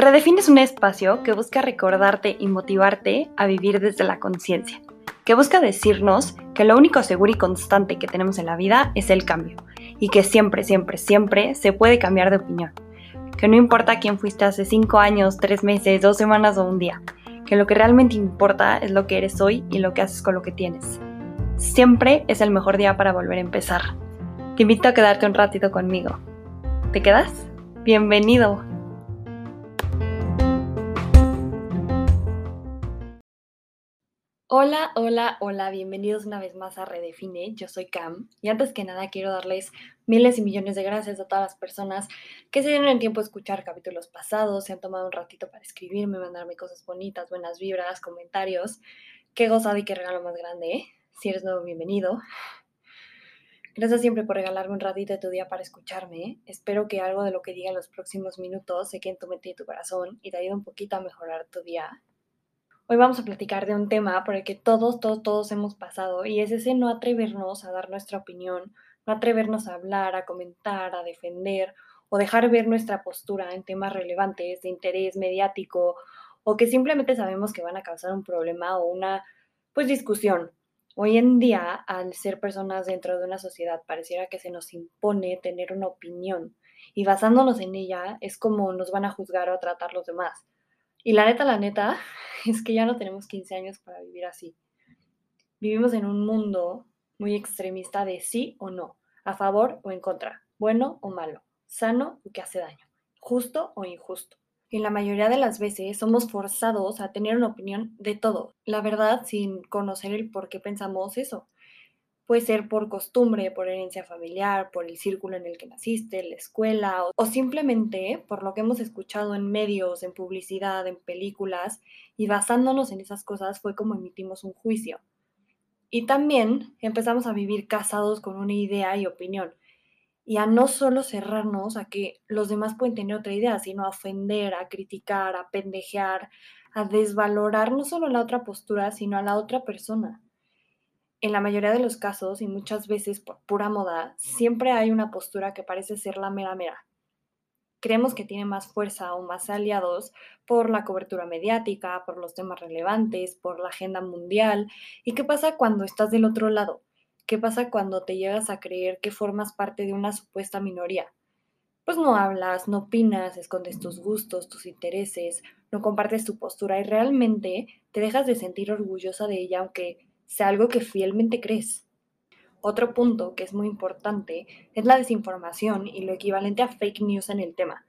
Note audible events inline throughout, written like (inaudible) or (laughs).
Redefine es un espacio que busca recordarte y motivarte a vivir desde la conciencia, que busca decirnos que lo único seguro y constante que tenemos en la vida es el cambio, y que siempre, siempre, siempre se puede cambiar de opinión. Que no importa quién fuiste hace 5 años, 3 meses, 2 semanas o un día, que lo que realmente importa es lo que eres hoy y lo que haces con lo que tienes. Siempre es el mejor día para volver a empezar. Te invito a quedarte un ratito conmigo. ¿Te quedas? Bienvenido. Hola, hola, hola, bienvenidos una vez más a Redefine, yo soy Cam y antes que nada quiero darles miles y millones de gracias a todas las personas que se dieron el tiempo de escuchar capítulos pasados, se han tomado un ratito para escribirme, mandarme cosas bonitas, buenas vibras, comentarios. Qué gozado y qué regalo más grande, ¿eh? Si eres nuevo, bienvenido. Gracias siempre por regalarme un ratito de tu día para escucharme. ¿eh? Espero que algo de lo que diga en los próximos minutos se quede en tu mente y tu corazón y te ayude un poquito a mejorar tu día Hoy vamos a platicar de un tema por el que todos, todos, todos hemos pasado y es ese no atrevernos a dar nuestra opinión, no atrevernos a hablar, a comentar, a defender o dejar ver nuestra postura en temas relevantes de interés mediático o que simplemente sabemos que van a causar un problema o una pues discusión. Hoy en día, al ser personas dentro de una sociedad, pareciera que se nos impone tener una opinión y basándonos en ella es como nos van a juzgar o tratar los demás. Y la neta, la neta, (laughs) es que ya no tenemos 15 años para vivir así. Vivimos en un mundo muy extremista de sí o no, a favor o en contra, bueno o malo, sano o que hace daño, justo o injusto. Y la mayoría de las veces somos forzados a tener una opinión de todo, la verdad sin conocer el por qué pensamos eso. Puede ser por costumbre, por herencia familiar, por el círculo en el que naciste, la escuela o, simplemente por lo que hemos escuchado en medios, en publicidad, en películas y basándonos en esas cosas fue como emitimos un juicio. Y también empezamos a vivir casados con una idea y opinión y a no solo cerrarnos a que los demás pueden tener otra idea, sino a ofender, a criticar, a pendejear, a desvalorar no solo la otra postura, sino a la otra persona en la mayoría de los casos y muchas veces por pura moda, siempre hay una postura que parece ser la mera mera. Creemos que tiene más fuerza o más aliados por la cobertura mediática, por los temas relevantes, por la agenda mundial. ¿Y qué pasa cuando estás del otro lado? ¿Qué pasa cuando te llegas a creer que formas parte de una supuesta minoría? Pues no hablas, no opinas, escondes tus gustos, tus intereses, no compartes tu postura y realmente te dejas de sentir orgullosa de ella aunque sea algo que fielmente crees. Otro punto que es muy importante es la desinformación y lo equivalente a fake news en el tema.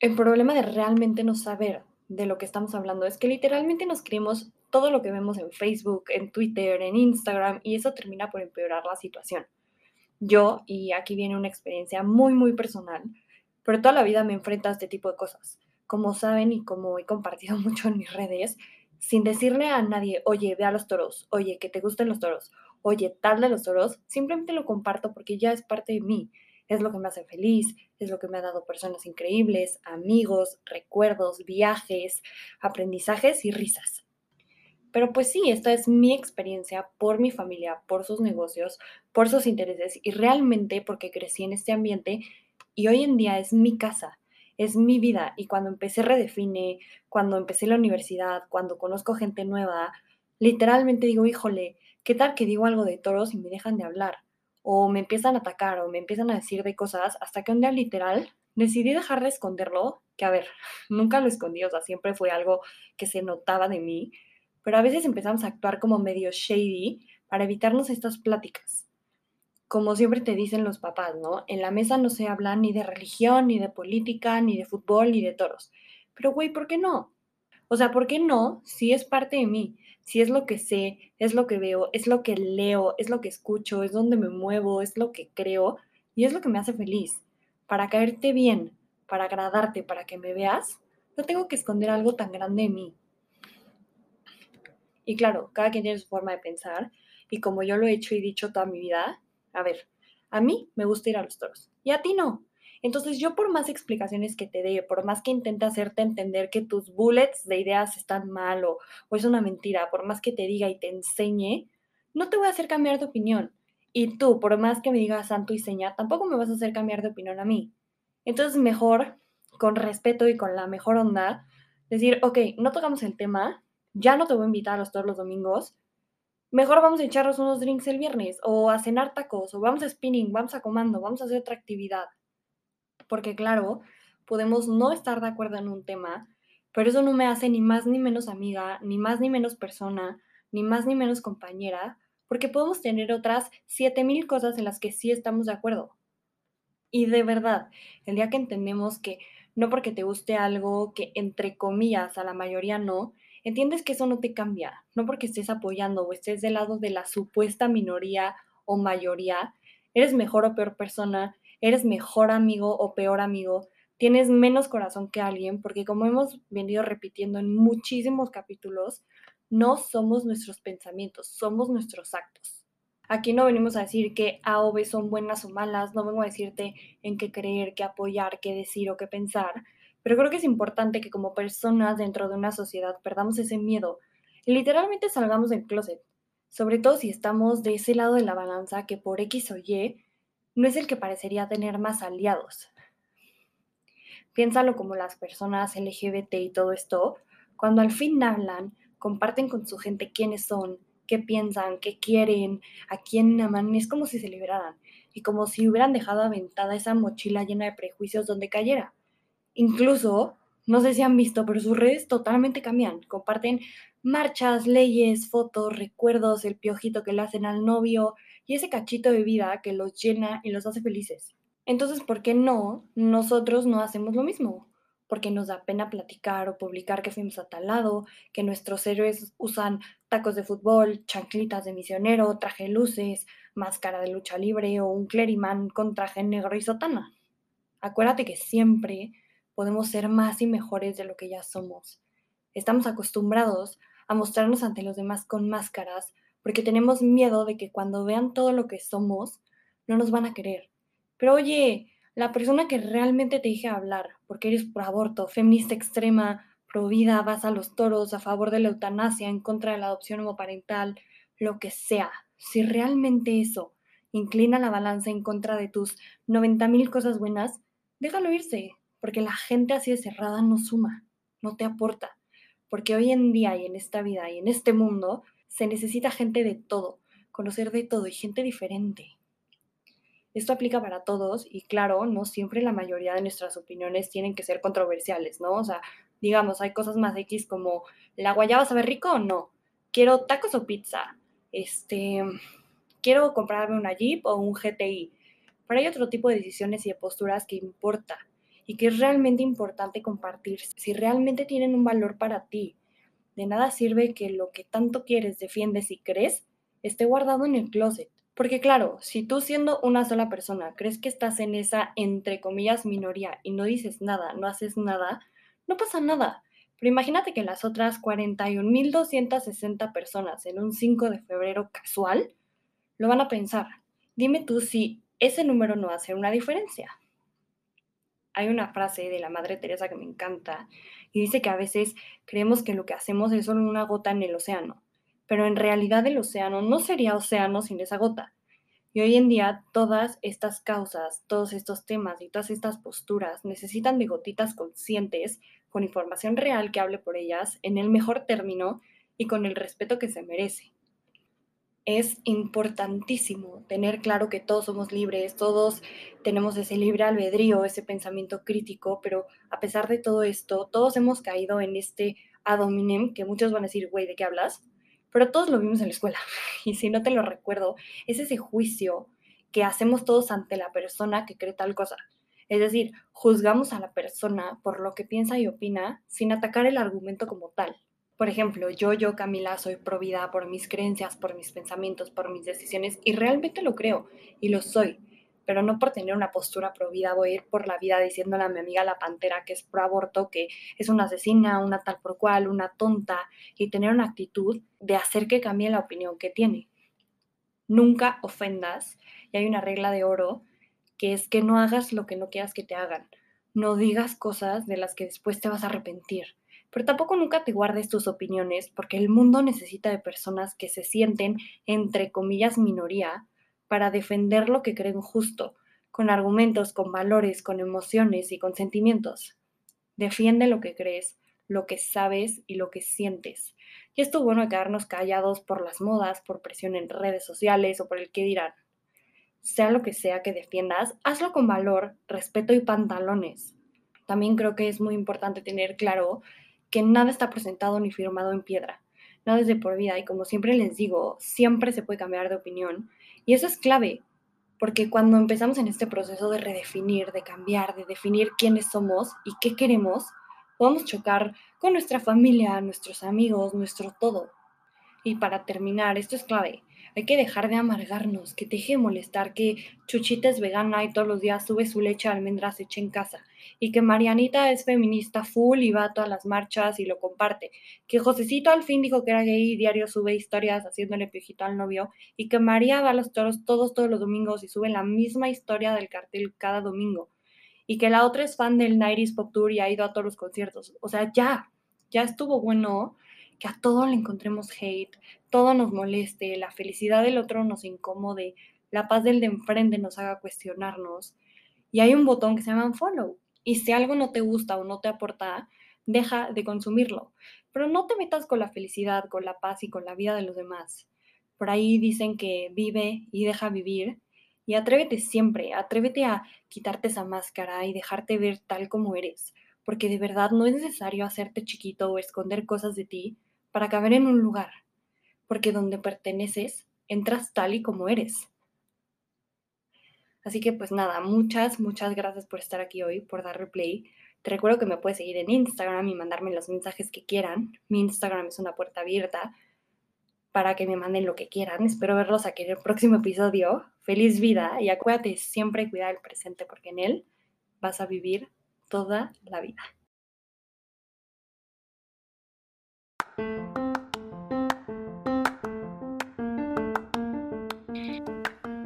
El problema de realmente no saber de lo que estamos hablando es que literalmente nos creemos todo lo que vemos en Facebook, en Twitter, en Instagram y eso termina por empeorar la situación. Yo, y aquí viene una experiencia muy, muy personal, pero toda la vida me enfrento a este tipo de cosas. Como saben y como he compartido (laughs) mucho en mis redes, sin decirle a nadie, oye, ve a los toros, oye, que te gusten los toros, oye, tal de los toros, simplemente lo comparto porque ya es parte de mí. Es lo que me hace feliz, es lo que me ha dado personas increíbles, amigos, recuerdos, viajes, aprendizajes y risas. Pero pues sí, esta es mi experiencia por mi familia, por sus negocios, por sus intereses y realmente porque crecí en este ambiente y hoy en día es mi casa es mi vida. Y cuando empecé Redefine, cuando empecé la universidad, cuando conozco gente nueva, literalmente digo, híjole, ¿qué tal que digo algo de toros y me dejan de hablar? O me empiezan a atacar o me empiezan a decir de cosas hasta que un día literal decidí dejar de esconderlo, que a ver, (laughs) nunca lo escondí, o sea, siempre fue algo que se notaba de mí, pero a veces empezamos a actuar como medio shady para evitarnos estas pláticas como siempre te dicen los papás, ¿no? En la mesa no se habla ni de religión, ni de política, ni de fútbol, ni de toros. Pero, güey, ¿por qué no? O sea, ¿por qué no? Si es parte de mí, si es lo que sé, es lo que veo, es lo que leo, es lo que escucho, es donde me muevo, es lo que creo y es lo que me hace feliz. Para caerte bien, para agradarte, para que me veas, no tengo que esconder algo tan grande de mí. Y claro, cada quien tiene su forma de pensar y como yo lo he hecho y dicho toda mi vida, a ver, a mí me gusta ir a los toros y a ti no. Entonces yo por más explicaciones que te dé, por más que intente hacerte entender que tus bullets de ideas están mal o, es una mentira, por más que te diga y te enseñe, no te voy a hacer cambiar de opinión. Y tú, por más que me digas santo y seña, tampoco me vas a hacer cambiar de opinión a mí. Entonces mejor con respeto y con la mejor onda, decir, ok, no tocamos el tema, ya no te voy a invitar a los todos los domingos, mejor vamos a echarnos unos drinks el viernes, o a cenar tacos, o vamos a spinning, vamos a comando, vamos a hacer otra actividad. Porque claro, podemos no estar de acuerdo en un tema, pero eso no me hace ni más ni menos amiga, ni más ni menos persona, ni más ni menos compañera, porque podemos tener otras 7000 cosas en las que sí estamos de acuerdo. Y de verdad, el día que entendemos que no porque te guste algo que entre comillas a la mayoría no, entiendes que eso no te cambia, no porque estés apoyando o estés del lado de la supuesta minoría o mayoría, eres mejor o peor persona, eres mejor amigo o peor amigo, tienes menos corazón que alguien, porque como hemos venido repitiendo en muchísimos capítulos, no somos nuestros pensamientos, somos nuestros actos. Aquí no venimos a decir que A o B son buenas o malas, no vengo a decirte en qué creer, qué apoyar, qué decir o qué pensar, pero creo que es importante que como personas dentro de una sociedad perdamos ese miedo y literalmente salgamos del closet, sobre todo si estamos de ese lado de la balanza que por X o Y no es el que parecería tener más aliados. Piénsalo como las personas LGBT y todo esto, cuando al fin hablan, comparten con su gente quiénes son, qué piensan, qué quieren, a quién aman, es como si se liberaran y como si hubieran dejado aventada esa mochila llena de prejuicios donde cayera. Incluso, no sé si han visto, pero sus redes totalmente cambian. Comparten marchas, leyes, fotos, recuerdos, el piojito que le hacen al novio y ese cachito de vida que los llena y los hace felices. Entonces, ¿por qué no nosotros no hacemos lo mismo? Porque nos da pena platicar o publicar que fuimos a tal lado, que nuestros héroes usan tacos de fútbol, chanclitas de misionero, traje luces, máscara de lucha libre o un cleriman con traje negro y sotana. Acuérdate que siempre podemos ser más y mejores de lo que ya somos. Estamos acostumbrados a mostrarnos ante los demás con máscaras porque tenemos miedo de que cuando vean todo lo que somos, no nos van a querer pero oye, la persona que realmente te dije hablar, porque eres pro aborto, feminista extrema, pro vida, vas a los toros, a favor de la eutanasia, en contra de la adopción homoparental, lo que sea, si realmente eso inclina la balanza en contra de tus 90 mil cosas buenas, déjalo irse, porque la gente así de cerrada no suma, no te aporta. Porque hoy en día y en esta vida y en este mundo se necesita gente de todo, conocer de todo y gente diferente. Esto aplica para todos y claro, no siempre la mayoría de nuestras opiniones tienen que ser controversiales, ¿no? O sea, digamos, hay cosas más X como, ¿la guayaba sabe rico o no? ¿Quiero tacos o pizza? Este, ¿quiero comprarme una Jeep o un GTI? Pero hay otro tipo de decisiones y de posturas que importa y que es realmente importante compartir si realmente tienen un valor para ti. De nada sirve que lo que tanto quieres, defiendes y crees esté guardado en el closet. Porque claro, si tú siendo una sola persona crees que estás en esa, entre comillas, minoría y no dices nada, no haces nada, no pasa nada. Pero imagínate que las otras 41.260 personas en un 5 de febrero casual lo van a pensar. Dime tú si ese número no hace una diferencia. Hay una frase de la Madre Teresa que me encanta y dice que a veces creemos que lo que hacemos es solo una gota en el océano pero en realidad el océano no sería océano sin esa gota. Y hoy en día todas estas causas, todos estos temas y todas estas posturas necesitan de gotitas conscientes, con información real que hable por ellas en el mejor término y con el respeto que se merece. Es importantísimo tener claro que todos somos libres, todos tenemos ese libre albedrío, ese pensamiento crítico, pero a pesar de todo esto, todos hemos caído en este adominem que muchos van a decir, güey, ¿de qué hablas? pero todos lo vimos en la escuela. (laughs) Y si no te lo recuerdo, es ese juicio que hacemos todos ante la persona que cree tal cosa. Es decir, juzgamos a la persona por lo que piensa y opina sin atacar el argumento como tal. Por ejemplo, yo, yo, Camila, soy provida por mis creencias, por mis pensamientos, por mis decisiones y realmente lo creo y lo soy pero no por tener una postura pro vida voy a ir por la vida diciéndole a mi amiga la pantera que es pro aborto, que es una asesina, una tal por cual, una tonta, y tener una actitud de hacer que cambie la opinión que tiene. Nunca ofendas, y hay una regla de oro, que es que no hagas lo que no quieras que te hagan. No digas cosas de las que después te vas a arrepentir. Pero tampoco nunca te guardes tus opiniones, porque el mundo necesita de personas que se sienten, entre comillas, minoría, para defender lo que creen justo, con argumentos, con valores, con emociones y con sentimientos. Defiende lo que crees, lo que sabes y lo que sientes. Y esto bueno de quedarnos callados por las modas, por presión en redes sociales o por el que dirán. Sea lo que sea que defiendas, hazlo con valor, respeto y pantalones. También creo que es muy importante tener claro que nada está presentado ni firmado en piedra. Nada es de por vida y como siempre les digo, siempre se puede cambiar de opinión. Y eso es clave, porque cuando empezamos en este proceso de redefinir, de cambiar, de definir quiénes somos y qué queremos, podemos chocar con nuestra familia, nuestros amigos, nuestro todo. Y para terminar, esto es clave. Hay que dejar de amargarnos, que te deje de molestar, que Chuchita es vegana y todos los días sube su leche de almendras hecha en casa. Y que Marianita es feminista full y va a todas las marchas y lo comparte. Que Josecito al fin dijo que era gay y diario sube historias haciéndole piojito al novio. Y que María va a los toros todos, todos los domingos y sube la misma historia del cartel cada domingo. Y que la otra es fan del 90 Pop Tour y ha ido a todos los conciertos. O sea, ya, ya estuvo bueno que a todo le encontremos hate, todo nos moleste, la felicidad del otro nos incomode, la paz del de enfrente nos haga cuestionarnos. Y hay un botón que se llama follow. Y si algo no te gusta o no te aporta, deja de consumirlo. Pero no te metas con la felicidad, con la paz y con la vida de los demás. Por ahí dicen que vive y deja vivir. Y atrévete siempre, atrévete a quitarte esa máscara y dejarte ver tal como eres. Porque de verdad no es necesario hacerte chiquito o esconder cosas de ti para caber en un lugar, porque donde perteneces, entras tal y como eres. Así que pues nada, muchas, muchas gracias por estar aquí hoy, por dar replay. Te recuerdo que me puedes seguir en Instagram y mandarme los mensajes que quieran. Mi Instagram es una puerta abierta para que me manden lo que quieran. Espero verlos aquí en el próximo episodio. Feliz vida y acuérdate siempre cuidar el presente porque en él vas a vivir toda la vida. Thank you